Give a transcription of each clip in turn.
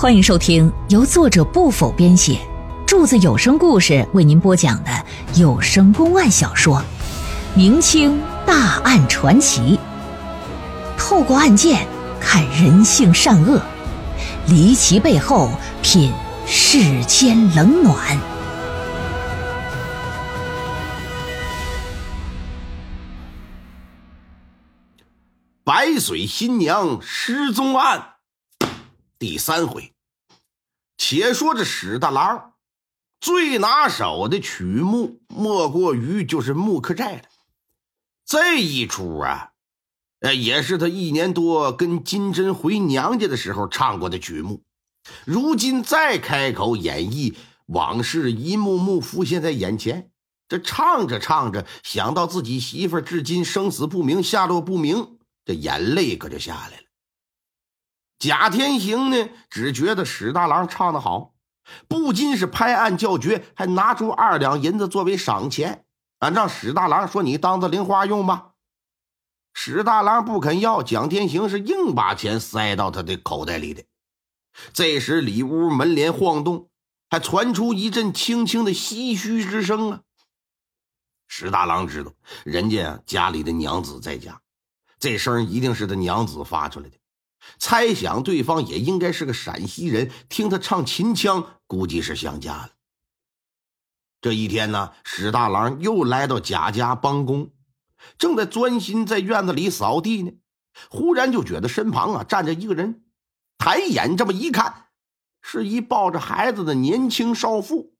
欢迎收听由作者不否编写，柱子有声故事为您播讲的有声公案小说《明清大案传奇》，透过案件看人性善恶，离奇背后品世间冷暖。白水新娘失踪案第三回，且说这史大郎最拿手的曲目，莫过于就是《木克寨》了。这一出啊，呃，也是他一年多跟金针回娘家的时候唱过的曲目。如今再开口演绎，往事一幕幕浮现在眼前。这唱着唱着，想到自己媳妇至今生死不明，下落不明，这眼泪可就下来了。贾天行呢，只觉得史大郎唱得好，不仅是拍案叫绝，还拿出二两银子作为赏钱，啊，让史大郎说：“你当做零花用吧。”史大郎不肯要，蒋天行是硬把钱塞到他的口袋里的。这时里屋门帘晃动，还传出一阵轻轻的唏嘘之声啊。史大郎知道人家家里的娘子在家，这声一定是他娘子发出来的。猜想对方也应该是个陕西人，听他唱秦腔，估计是想家了。这一天呢，史大郎又来到贾家帮工，正在专心在院子里扫地呢，忽然就觉得身旁啊站着一个人，抬眼这么一看，是一抱着孩子的年轻少妇。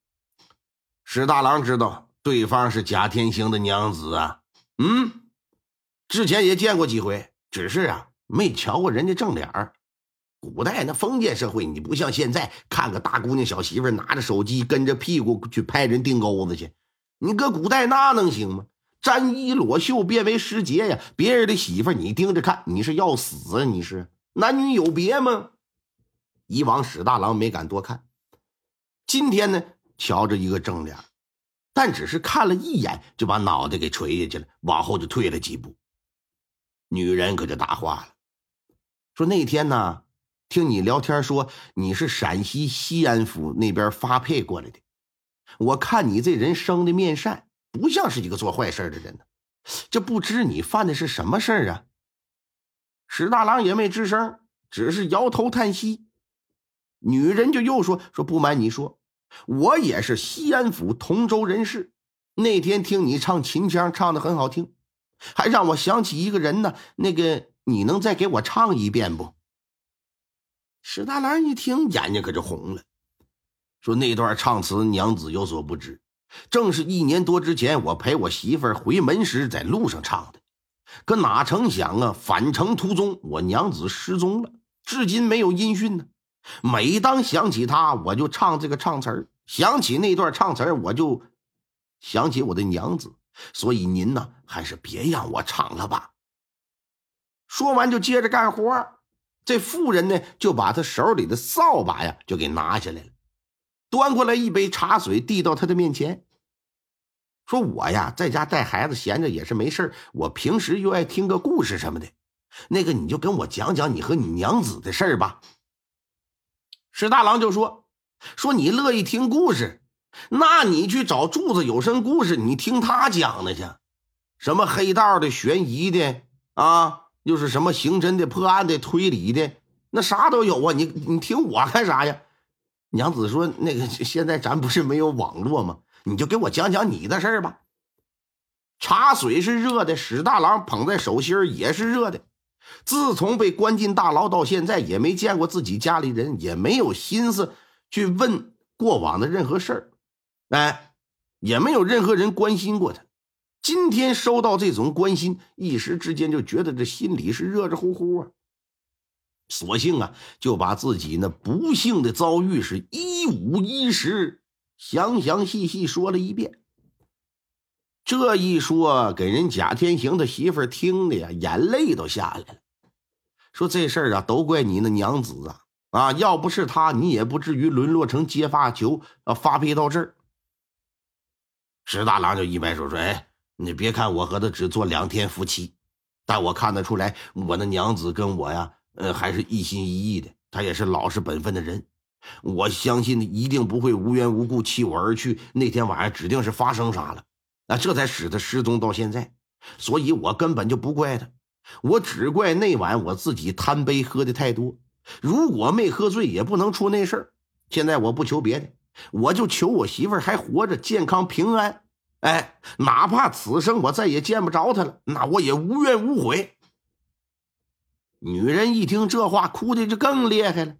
史大郎知道对方是贾天星的娘子啊，嗯，之前也见过几回，只是啊。没瞧过人家正脸儿，古代那封建社会，你不像现在看个大姑娘小媳妇拿着手机跟着屁股去拍人腚钩子去，你搁古代那能行吗？沾衣裸袖变为时节呀！别人的媳妇你盯着看，你是要死啊！你是男女有别吗？以往史大郎没敢多看，今天呢瞧着一个正脸，但只是看了一眼就把脑袋给垂下去了，往后就退了几步。女人可就答话了。说那天呢，听你聊天说你是陕西西安府那边发配过来的，我看你这人生的面善，不像是一个做坏事的人呢。这不知你犯的是什么事儿啊？史大郎也没吱声，只是摇头叹息。女人就又说：“说不瞒你说，我也是西安府同州人士。那天听你唱秦腔，唱的很好听，还让我想起一个人呢。那个。”你能再给我唱一遍不？史大郎一听，眼睛可就红了，说：“那段唱词，娘子有所不知，正是一年多之前，我陪我媳妇回门时在路上唱的。可哪成想啊，返程途中，我娘子失踪了，至今没有音讯呢。每当想起她，我就唱这个唱词儿；想起那段唱词儿，我就想起我的娘子。所以您呢，还是别让我唱了吧。”说完就接着干活，这妇人呢就把他手里的扫把呀就给拿下来了，端过来一杯茶水递到他的面前，说：“我呀在家带孩子闲着也是没事我平时又爱听个故事什么的，那个你就跟我讲讲你和你娘子的事儿吧。”史大郎就说：“说你乐意听故事，那你去找柱子有声故事，你听他讲的去，什么黑道的、悬疑的啊。”又是什么刑侦的、破案的、推理的，那啥都有啊！你你听我干啥呀？娘子说：“那个现在咱不是没有网络吗？你就给我讲讲你的事儿吧。”茶水是热的，史大郎捧在手心也是热的。自从被关进大牢到现在，也没见过自己家里人，也没有心思去问过往的任何事儿，哎，也没有任何人关心过他。今天收到这种关心，一时之间就觉得这心里是热热乎乎啊。索性啊，就把自己那不幸的遭遇是一五一十、详详细细说了一遍。这一说，给人贾天行的媳妇听的呀，眼泪都下来了。说这事儿啊，都怪你那娘子啊！啊，要不是她，你也不至于沦落成接发球啊，发配到这儿。石大郎就一摆手说：“哎。”你别看我和他只做两天夫妻，但我看得出来，我的娘子跟我呀，呃，还是一心一意的。他也是老实本分的人，我相信一定不会无缘无故弃我而去。那天晚上指定是发生啥了，那这才使他失踪到现在。所以我根本就不怪他，我只怪那晚我自己贪杯喝的太多。如果没喝醉，也不能出那事儿。现在我不求别的，我就求我媳妇儿还活着，健康平安。哎，哪怕此生我再也见不着她了，那我也无怨无悔。女人一听这话，哭的就更厉害了，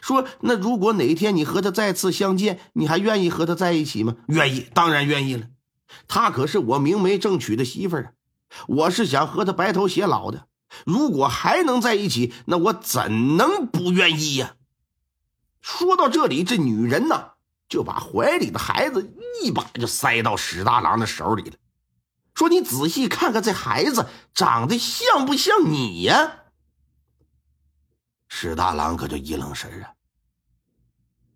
说：“那如果哪天你和她再次相见，你还愿意和她在一起吗？”“愿意，当然愿意了。她可是我明媒正娶的媳妇儿啊，我是想和她白头偕老的。如果还能在一起，那我怎能不愿意呀？”说到这里，这女人呢，就把怀里的孩子一把就塞到史大郎的手里了，说：“你仔细看看这孩子长得像不像你呀？”史大郎可就一愣神啊，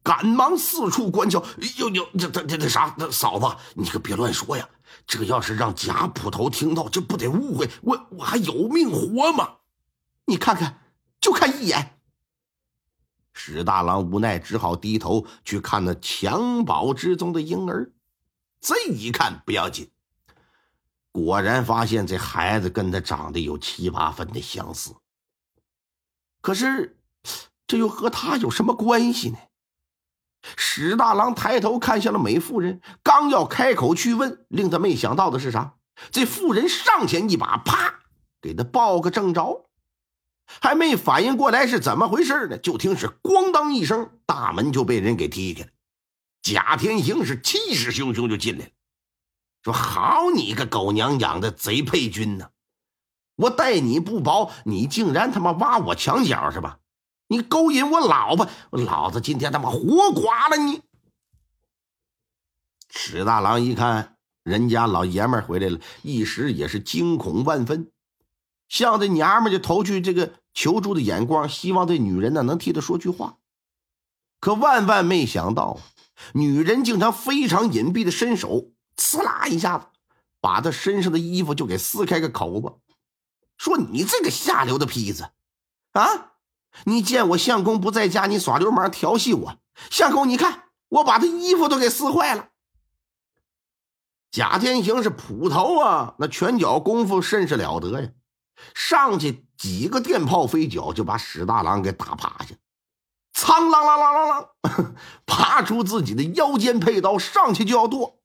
赶忙四处观瞧。哟哟，这这这这啥？嫂子，你可别乱说呀！这要是让贾捕头听到，这不得误会我我还有命活吗？你看看，就看一眼。史大郎无奈，只好低头去看那襁褓之中的婴儿。这一看不要紧，果然发现这孩子跟他长得有七八分的相似。可是，这又和他有什么关系呢？史大郎抬头看向了美妇人，刚要开口去问，令他没想到的是啥？这妇人上前一把，啪，给他抱个正着，还没反应过来是怎么回事呢，就听是咣当一声，大门就被人给踢开了。贾天行是气势汹汹就进来了，说：“好你个狗娘养的贼配军呐！”我待你不薄，你竟然他妈挖我墙角是吧？你勾引我老婆，老子今天他妈活剐了你！史大郎一看人家老爷们回来了，一时也是惊恐万分，向着娘们就投去这个求助的眼光，希望这女人呢能替他说句话。可万万没想到，女人竟然非常隐蔽的伸手，呲啦一下子，把他身上的衣服就给撕开个口子。说你这个下流的坯子，啊！你见我相公不在家，你耍流氓调戏我。相公，你看我把他衣服都给撕坏了。贾天行是捕头啊，那拳脚功夫甚是了得呀，上去几个电炮飞脚就把史大郎给打趴下，苍啷啷啷啷啷，爬出自己的腰间佩刀，上去就要剁。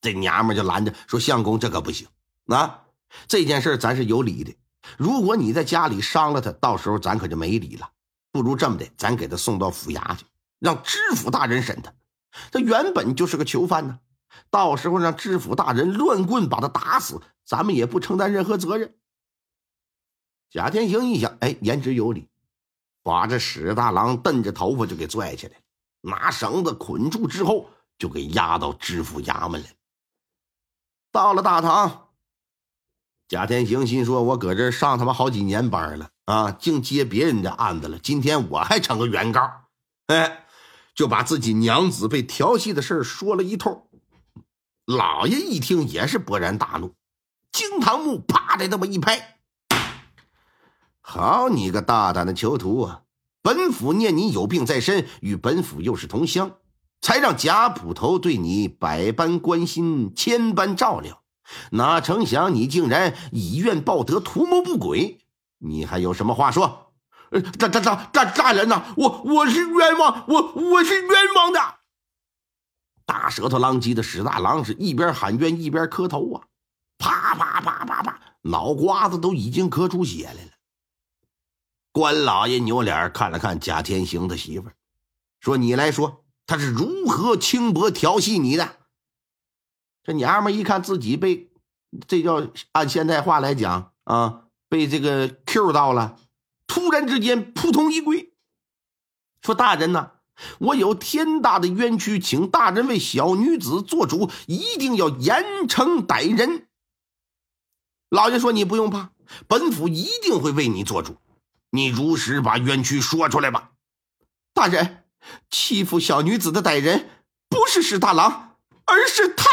这娘们就拦着说：“相公，这可不行啊！”这件事咱是有理的，如果你在家里伤了他，到时候咱可就没理了。不如这么的，咱给他送到府衙去，让知府大人审他。他原本就是个囚犯呢，到时候让知府大人乱棍把他打死，咱们也不承担任何责任。贾天行一想，哎，言之有理，把这史大郎瞪着头发就给拽起来，拿绳子捆住之后，就给押到知府衙门来。到了大堂。贾天行心说：“我搁这上他妈好几年班了啊，净接别人的案子了。今天我还成个原告，哎，就把自己娘子被调戏的事说了一通。老爷一听也是勃然大怒，惊堂木啪的那么一拍：“好你个大胆的囚徒啊！本府念你有病在身，与本府又是同乡，才让贾捕头对你百般关心，千般照料。”哪成想你竟然以怨报德，图谋不轨！你还有什么话说？大大大大大人呐，我我是冤枉，我我是冤枉的！大舌头狼藉的史大郎是一边喊冤一边磕头啊，啪啪啪啪啪，脑瓜子都已经磕出血来了。关老爷扭脸看了看贾天行的媳妇说：“你来说，他是如何轻薄调戏你的？”这娘们一看自己被，这叫按现代话来讲啊，被这个 Q 到了，突然之间扑通一跪，说：“大人呐，我有天大的冤屈，请大人为小女子做主，一定要严惩歹人。”老爷说：“你不用怕，本府一定会为你做主，你如实把冤屈说出来吧。”大人，欺负小女子的歹人不是史大郎，而是他。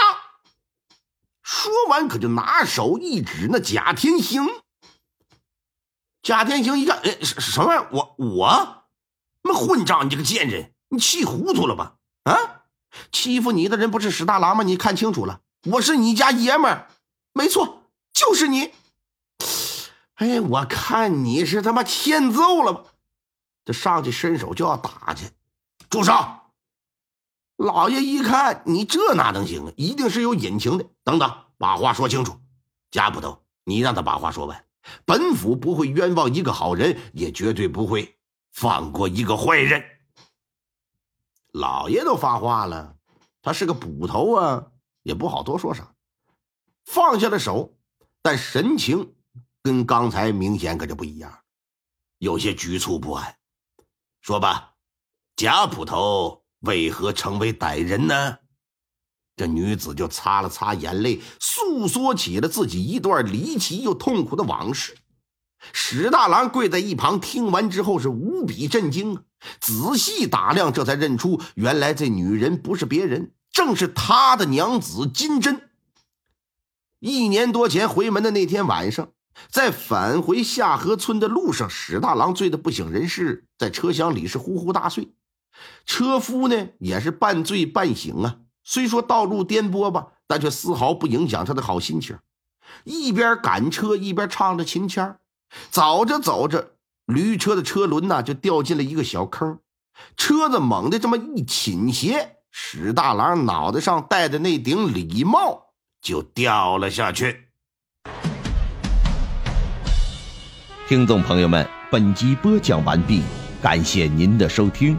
说完，可就拿手一指那贾天行。贾天行一看，哎，什什么玩意儿？我我，混账！你这个贱人，你气糊涂了吧？啊，欺负你的人不是史大郎吗？你看清楚了，我是你家爷们儿，没错，就是你。哎，我看你是他妈欠揍了吧？这上去伸手就要打去，住手！老爷一看，你这哪能行啊？一定是有隐情的。等等，把话说清楚。贾捕头，你让他把话说完。本府不会冤枉一个好人，也绝对不会放过一个坏人。老爷都发话了，他是个捕头啊，也不好多说啥。放下了手，但神情跟刚才明显可就不一样，有些局促不安。说吧，贾捕头为何成为歹人呢？这女子就擦了擦眼泪，诉说起了自己一段离奇又痛苦的往事。史大郎跪在一旁，听完之后是无比震惊啊！仔细打量，这才认出，原来这女人不是别人，正是他的娘子金针。一年多前回门的那天晚上，在返回下河村的路上，史大郎醉得不省人事，在车厢里是呼呼大睡，车夫呢也是半醉半醒啊。虽说道路颠簸吧，但却丝毫不影响他的好心情。一边赶车，一边唱着秦腔。走着走着，驴车的车轮呐就掉进了一个小坑，车子猛地这么一倾斜，史大郎脑袋上戴的那顶礼帽就掉了下去。听众朋友们，本集播讲完毕，感谢您的收听。